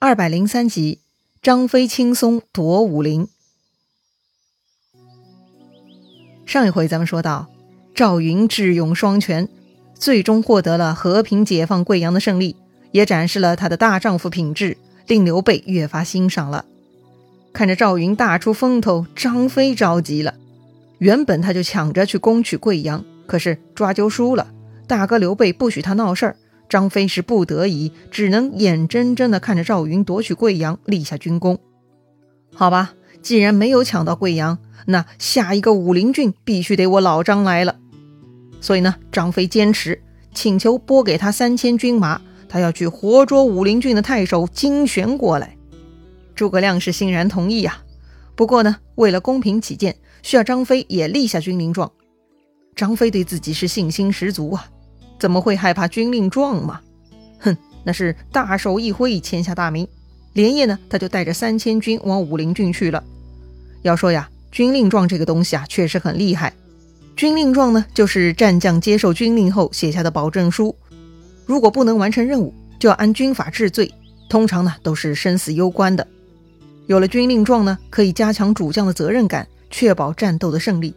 二百零三集，张飞轻松夺武陵。上一回咱们说到，赵云智勇双全，最终获得了和平解放贵阳的胜利，也展示了他的大丈夫品质，令刘备越发欣赏了。看着赵云大出风头，张飞着急了。原本他就抢着去攻取贵阳，可是抓阄输了，大哥刘备不许他闹事儿。张飞是不得已，只能眼睁睁地看着赵云夺取贵阳，立下军功。好吧，既然没有抢到贵阳，那下一个武陵郡必须得我老张来了。所以呢，张飞坚持请求拨给他三千军马，他要去活捉武陵郡的太守金旋过来。诸葛亮是欣然同意呀。不过呢，为了公平起见，需要张飞也立下军令状。张飞对自己是信心十足啊。怎么会害怕军令状嘛？哼，那是大手一挥，签下大名。连夜呢，他就带着三千军往武陵郡去了。要说呀，军令状这个东西啊，确实很厉害。军令状呢，就是战将接受军令后写下的保证书。如果不能完成任务，就要按军法治罪，通常呢都是生死攸关的。有了军令状呢，可以加强主将的责任感，确保战斗的胜利。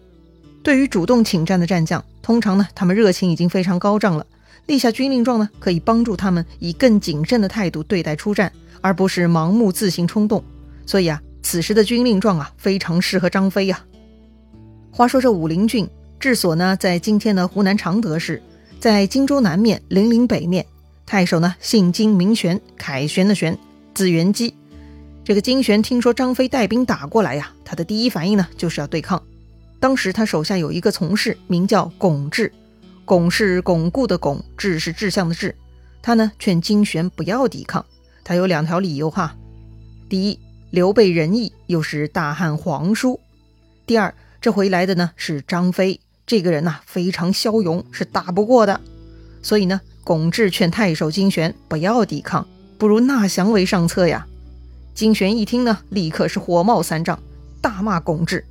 对于主动请战的战将，通常呢，他们热情已经非常高涨了。立下军令状呢，可以帮助他们以更谨慎的态度对待出战，而不是盲目自行冲动。所以啊，此时的军令状啊，非常适合张飞呀。话说这武陵郡治所呢，在今天的湖南常德市，在荆州南面，零陵北面。太守呢，姓金，名玄，凯旋的旋，字元基。这个金玄听说张飞带兵打过来呀，他的第一反应呢，就是要对抗。当时他手下有一个从事，名叫巩志，巩是巩固的巩，志是志向的志。他呢劝金旋不要抵抗，他有两条理由哈。第一，刘备仁义，又是大汉皇叔；第二，这回来的呢是张飞，这个人呐非常骁勇，是打不过的。所以呢，巩志劝太守金旋不要抵抗，不如纳降为上策呀。金旋一听呢，立刻是火冒三丈，大骂巩志。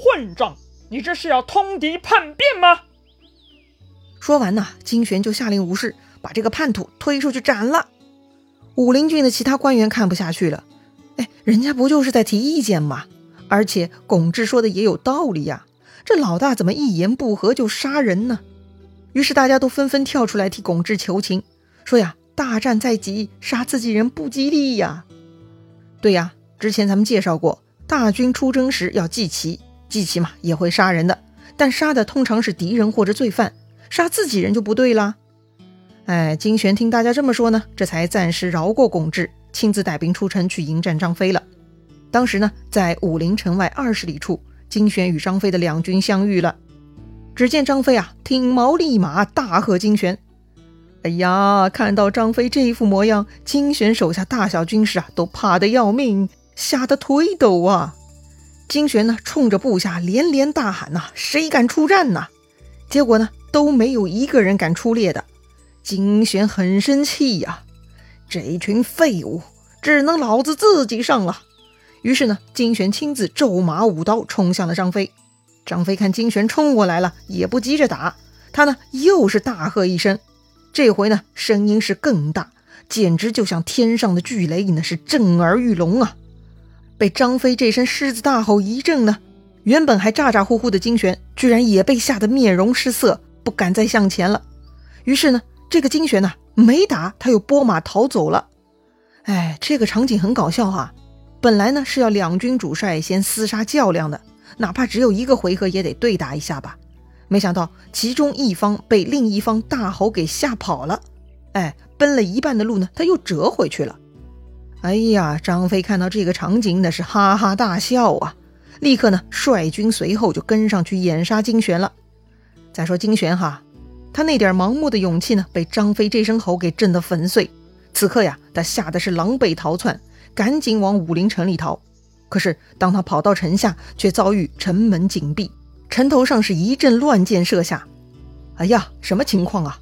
混账！你这是要通敌叛变吗？说完呢，金玄就下令武士把这个叛徒推出去斩了。武陵郡的其他官员看不下去了，哎，人家不就是在提意见吗？而且巩志说的也有道理呀，这老大怎么一言不合就杀人呢？于是大家都纷纷跳出来替巩志求情，说呀，大战在即，杀自己人不吉利呀。对呀，之前咱们介绍过，大军出征时要祭旗。祭旗嘛也会杀人的，但杀的通常是敌人或者罪犯，杀自己人就不对啦。哎，金玄听大家这么说呢，这才暂时饶过巩志，亲自带兵出城去迎战张飞了。当时呢，在武陵城外二十里处，金玄与张飞的两军相遇了。只见张飞啊，挺矛立马，大喝金玄：“哎呀！”看到张飞这一副模样，金玄手下大小军士啊，都怕得要命，吓得腿抖啊。金玄呢，冲着部下连连大喊：“呐，谁敢出战呐？”结果呢，都没有一个人敢出列的。金玄很生气呀，这群废物，只能老子自己上了。于是呢，金玄亲自骤马舞刀冲向了张飞。张飞看金玄冲过来了，也不急着打，他呢又是大喝一声，这回呢声音是更大，简直就像天上的巨雷，那是震耳欲聋啊！被张飞这声狮子大吼一震呢，原本还咋咋呼呼的金玄，居然也被吓得面容失色，不敢再向前了。于是呢，这个金玄呢，没打，他又拨马逃走了。哎，这个场景很搞笑哈。本来呢是要两军主帅先厮杀较量的，哪怕只有一个回合也得对打一下吧。没想到其中一方被另一方大吼给吓跑了。哎，奔了一半的路呢，他又折回去了。哎呀，张飞看到这个场景，那是哈哈大笑啊！立刻呢，率军随后就跟上去掩杀金玄了。再说金玄哈，他那点盲目的勇气呢，被张飞这声吼给震得粉碎。此刻呀，他吓得是狼狈逃窜，赶紧往武陵城里逃。可是当他跑到城下，却遭遇城门紧闭，城头上是一阵乱箭射下。哎呀，什么情况啊？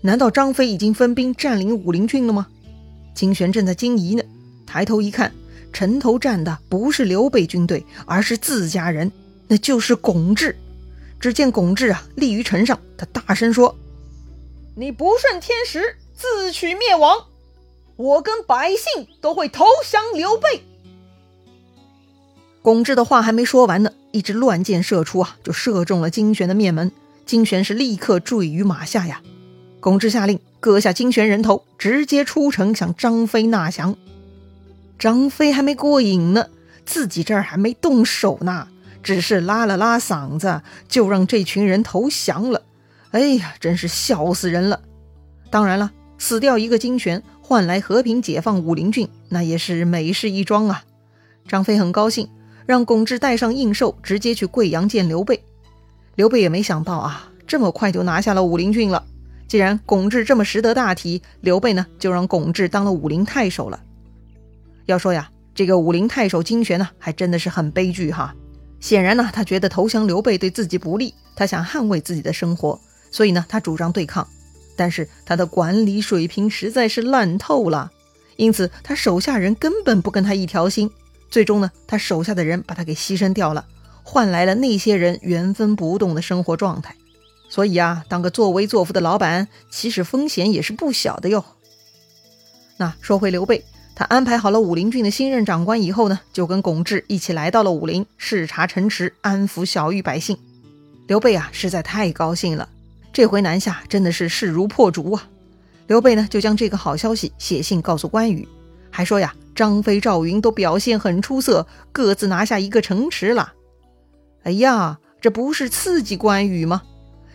难道张飞已经分兵占领武陵郡了吗？金玄正在惊疑呢。抬头一看，城头站的不是刘备军队，而是自家人，那就是巩志。只见巩志啊，立于城上，他大声说：“你不顺天时，自取灭亡！我跟百姓都会投降刘备。巩志的话还没说完呢，一支乱箭射出啊，就射中了金玄的面门。金玄是立刻坠于马下呀。巩志下令割下金玄人头，直接出城向张飞纳降。张飞还没过瘾呢，自己这儿还没动手呢，只是拉了拉嗓子，就让这群人投降了。哎呀，真是笑死人了！当然了，死掉一个金玄，换来和平解放武陵郡，那也是美事一桩啊。张飞很高兴。让巩志带上应寿，直接去贵阳见刘备。刘备也没想到啊，这么快就拿下了武陵郡了。既然巩志这么识得大体，刘备呢就让巩志当了武陵太守了。要说呀，这个武陵太守金玄呢，还真的是很悲剧哈。显然呢，他觉得投降刘备对自己不利，他想捍卫自己的生活，所以呢，他主张对抗。但是他的管理水平实在是烂透了，因此他手下人根本不跟他一条心。最终呢，他手下的人把他给牺牲掉了，换来了那些人原封不动的生活状态。所以啊，当个作威作福的老板，其实风险也是不小的哟。那说回刘备，他安排好了武陵郡的新任长官以后呢，就跟巩志一起来到了武陵，视察城池，安抚小域百姓。刘备啊，实在太高兴了，这回南下真的是势如破竹啊！刘备呢，就将这个好消息写信告诉关羽，还说呀。张飞、赵云都表现很出色，各自拿下一个城池了。哎呀，这不是刺激关羽吗？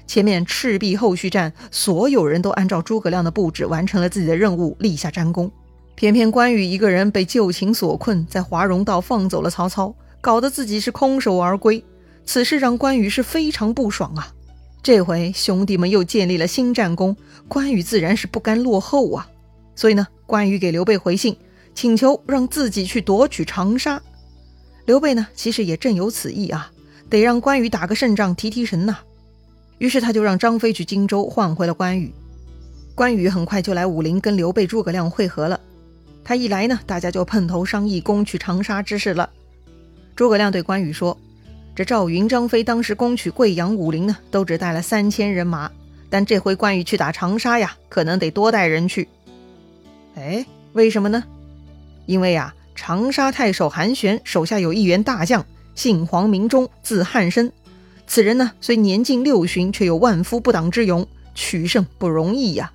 前面赤壁后续战，所有人都按照诸葛亮的布置完成了自己的任务，立下战功。偏偏关羽一个人被旧情所困，在华容道放走了曹操，搞得自己是空手而归。此事让关羽是非常不爽啊！这回兄弟们又建立了新战功，关羽自然是不甘落后啊。所以呢，关羽给刘备回信。请求让自己去夺取长沙，刘备呢，其实也正有此意啊，得让关羽打个胜仗提提神呐。于是他就让张飞去荆州换回了关羽。关羽很快就来武陵跟刘备、诸葛亮会合了。他一来呢，大家就碰头商议攻取长沙之事了。诸葛亮对关羽说：“这赵云、张飞当时攻取贵阳、武陵呢，都只带了三千人马，但这回关羽去打长沙呀，可能得多带人去。哎，为什么呢？”因为呀，长沙太守韩玄手下有一员大将，姓黄名忠，字汉升。此人呢，虽年近六旬，却有万夫不挡之勇，取胜不容易呀。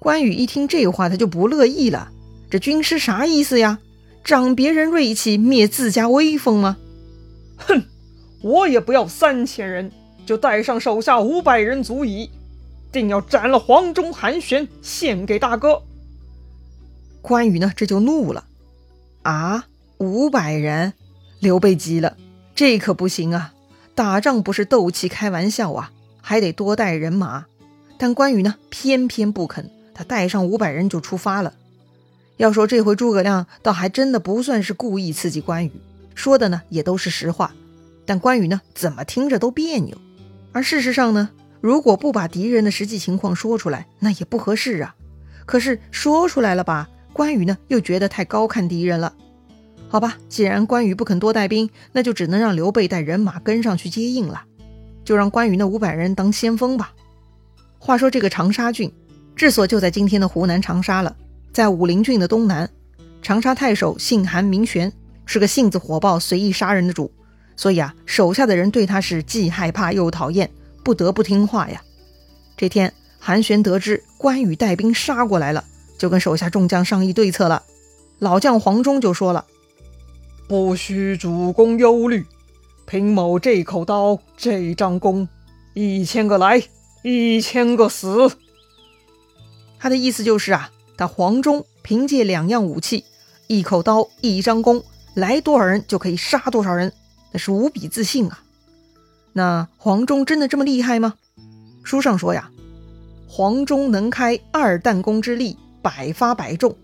关羽一听这话，他就不乐意了。这军师啥意思呀？长别人锐气，灭自家威风吗？哼，我也不要三千人，就带上手下五百人足矣。定要斩了黄忠、韩玄，献给大哥。关羽呢，这就怒了，啊，五百人！刘备急了，这可不行啊！打仗不是斗气开玩笑啊，还得多带人马。但关羽呢，偏偏不肯，他带上五百人就出发了。要说这回诸葛亮倒还真的不算是故意刺激关羽，说的呢也都是实话。但关羽呢，怎么听着都别扭。而事实上呢，如果不把敌人的实际情况说出来，那也不合适啊。可是说出来了吧？关羽呢，又觉得太高看敌人了。好吧，既然关羽不肯多带兵，那就只能让刘备带人马跟上去接应了。就让关羽那五百人当先锋吧。话说这个长沙郡，治所就在今天的湖南长沙了，在武陵郡的东南。长沙太守姓韩名玄，是个性子火爆、随意杀人的主，所以啊，手下的人对他是既害怕又讨厌，不得不听话呀。这天，韩玄得知关羽带兵杀过来了。就跟手下众将商议对策了。老将黄忠就说了：“不需主公忧虑，凭某这口刀、这张弓，一千个来，一千个死。”他的意思就是啊，那黄忠凭借两样武器，一口刀、一张弓，来多少人就可以杀多少人，那是无比自信啊。那黄忠真的这么厉害吗？书上说呀，黄忠能开二弹弓之力。百发百中，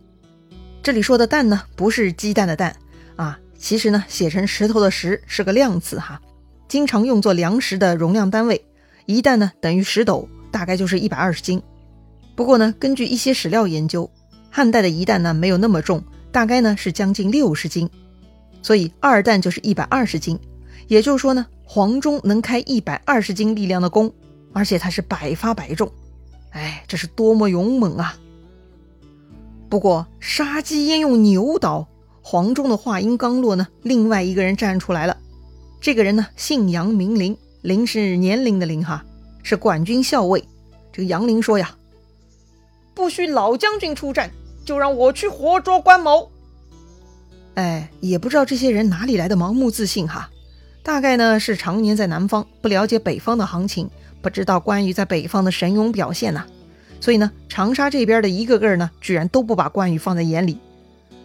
这里说的弹呢，不是鸡蛋的蛋啊，其实呢，写成石头的石是个量词哈，经常用作粮食的容量单位。一担呢等于十斗，大概就是一百二十斤。不过呢，根据一些史料研究，汉代的一担呢没有那么重，大概呢是将近六十斤，所以二担就是一百二十斤。也就是说呢，黄忠能开一百二十斤力量的弓，而且他是百发百中，哎，这是多么勇猛啊！不过杀鸡焉用牛刀？黄忠的话音刚落呢，另外一个人站出来了。这个人呢，姓杨，名林，林是年龄的林哈，是管军校尉。这个杨林说呀：“不许老将军出战，就让我去活捉关某。”哎，也不知道这些人哪里来的盲目自信哈，大概呢是常年在南方，不了解北方的行情，不知道关羽在北方的神勇表现呐。所以呢，长沙这边的一个个呢，居然都不把关羽放在眼里。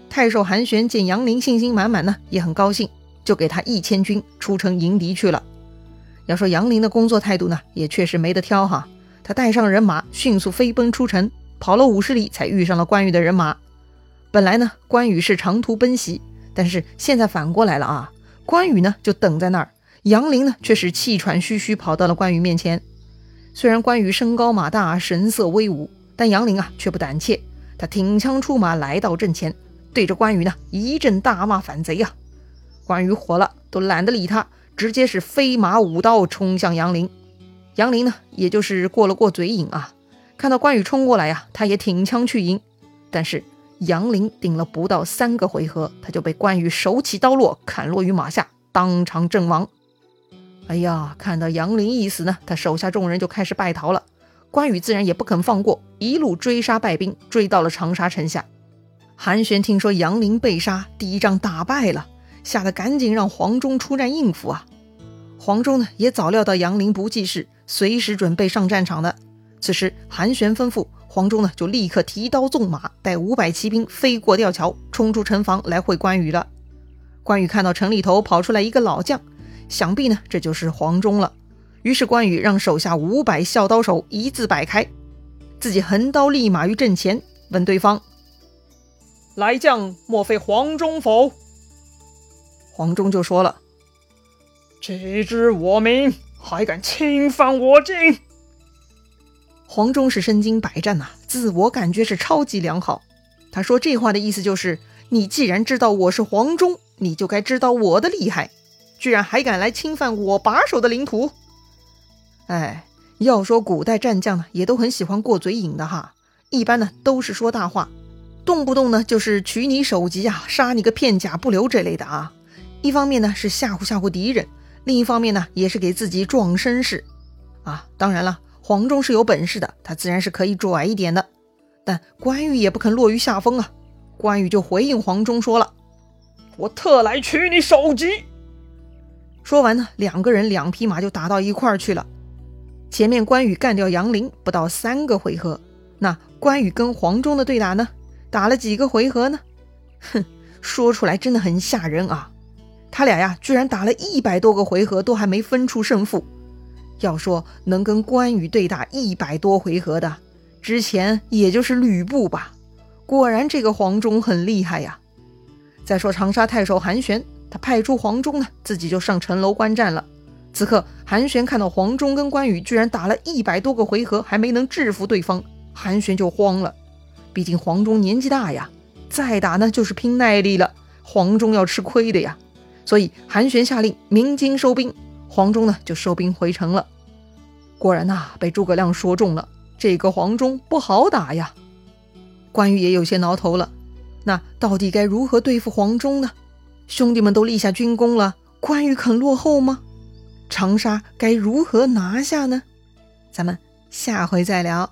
太守韩玄见杨林信心满满呢，也很高兴，就给他一千军出城迎敌去了。要说杨林的工作态度呢，也确实没得挑哈。他带上人马，迅速飞奔出城，跑了五十里才遇上了关羽的人马。本来呢，关羽是长途奔袭，但是现在反过来了啊，关羽呢就等在那儿，杨林呢却是气喘吁吁跑到了关羽面前。虽然关羽身高马大，神色威武，但杨林啊却不胆怯。他挺枪出马，来到阵前，对着关羽呢一阵大骂反贼呀！关羽火了，都懒得理他，直接是飞马舞刀冲向杨林。杨林呢，也就是过了过嘴瘾啊，看到关羽冲过来呀，他也挺枪去迎。但是杨林顶了不到三个回合，他就被关羽手起刀落，砍落于马下，当场阵亡。哎呀，看到杨林一死呢，他手下众人就开始败逃了。关羽自然也不肯放过，一路追杀败兵，追到了长沙城下。韩玄听说杨林被杀，第一仗打败了，吓得赶紧让黄忠出战应付啊。黄忠呢也早料到杨林不济事，随时准备上战场的。此时韩玄吩咐黄忠呢，就立刻提刀纵马，带五百骑兵飞过吊桥，冲出城防来会关羽了。关羽看到城里头跑出来一个老将。想必呢，这就是黄忠了。于是关羽让手下五百孝刀手一字摆开，自己横刀立马于阵前，问对方：“来将莫非黄忠否？”黄忠就说了：“既知我名，还敢侵犯我境？”黄忠是身经百战呐，自我感觉是超级良好。他说这话的意思就是：你既然知道我是黄忠，你就该知道我的厉害。居然还敢来侵犯我把守的领土！哎，要说古代战将呢，也都很喜欢过嘴瘾的哈。一般呢都是说大话，动不动呢就是取你首级啊，杀你个片甲不留这类的啊。一方面呢是吓唬吓唬敌人，另一方面呢也是给自己壮声势啊。当然了，黄忠是有本事的，他自然是可以拽一点的。但关羽也不肯落于下风啊。关羽就回应黄忠说了：“我特来取你首级。”说完呢，两个人两匹马就打到一块儿去了。前面关羽干掉杨林不到三个回合，那关羽跟黄忠的对打呢，打了几个回合呢？哼，说出来真的很吓人啊！他俩呀，居然打了一百多个回合都还没分出胜负。要说能跟关羽对打一百多回合的，之前也就是吕布吧。果然这个黄忠很厉害呀。再说长沙太守韩玄。他派出黄忠呢，自己就上城楼观战了。此刻韩玄看到黄忠跟关羽居然打了一百多个回合，还没能制服对方，韩玄就慌了。毕竟黄忠年纪大呀，再打呢就是拼耐力了，黄忠要吃亏的呀。所以韩玄下令鸣金收兵，黄忠呢就收兵回城了。果然呐，被诸葛亮说中了，这个黄忠不好打呀。关羽也有些挠头了，那到底该如何对付黄忠呢？兄弟们都立下军功了，关羽肯落后吗？长沙该如何拿下呢？咱们下回再聊。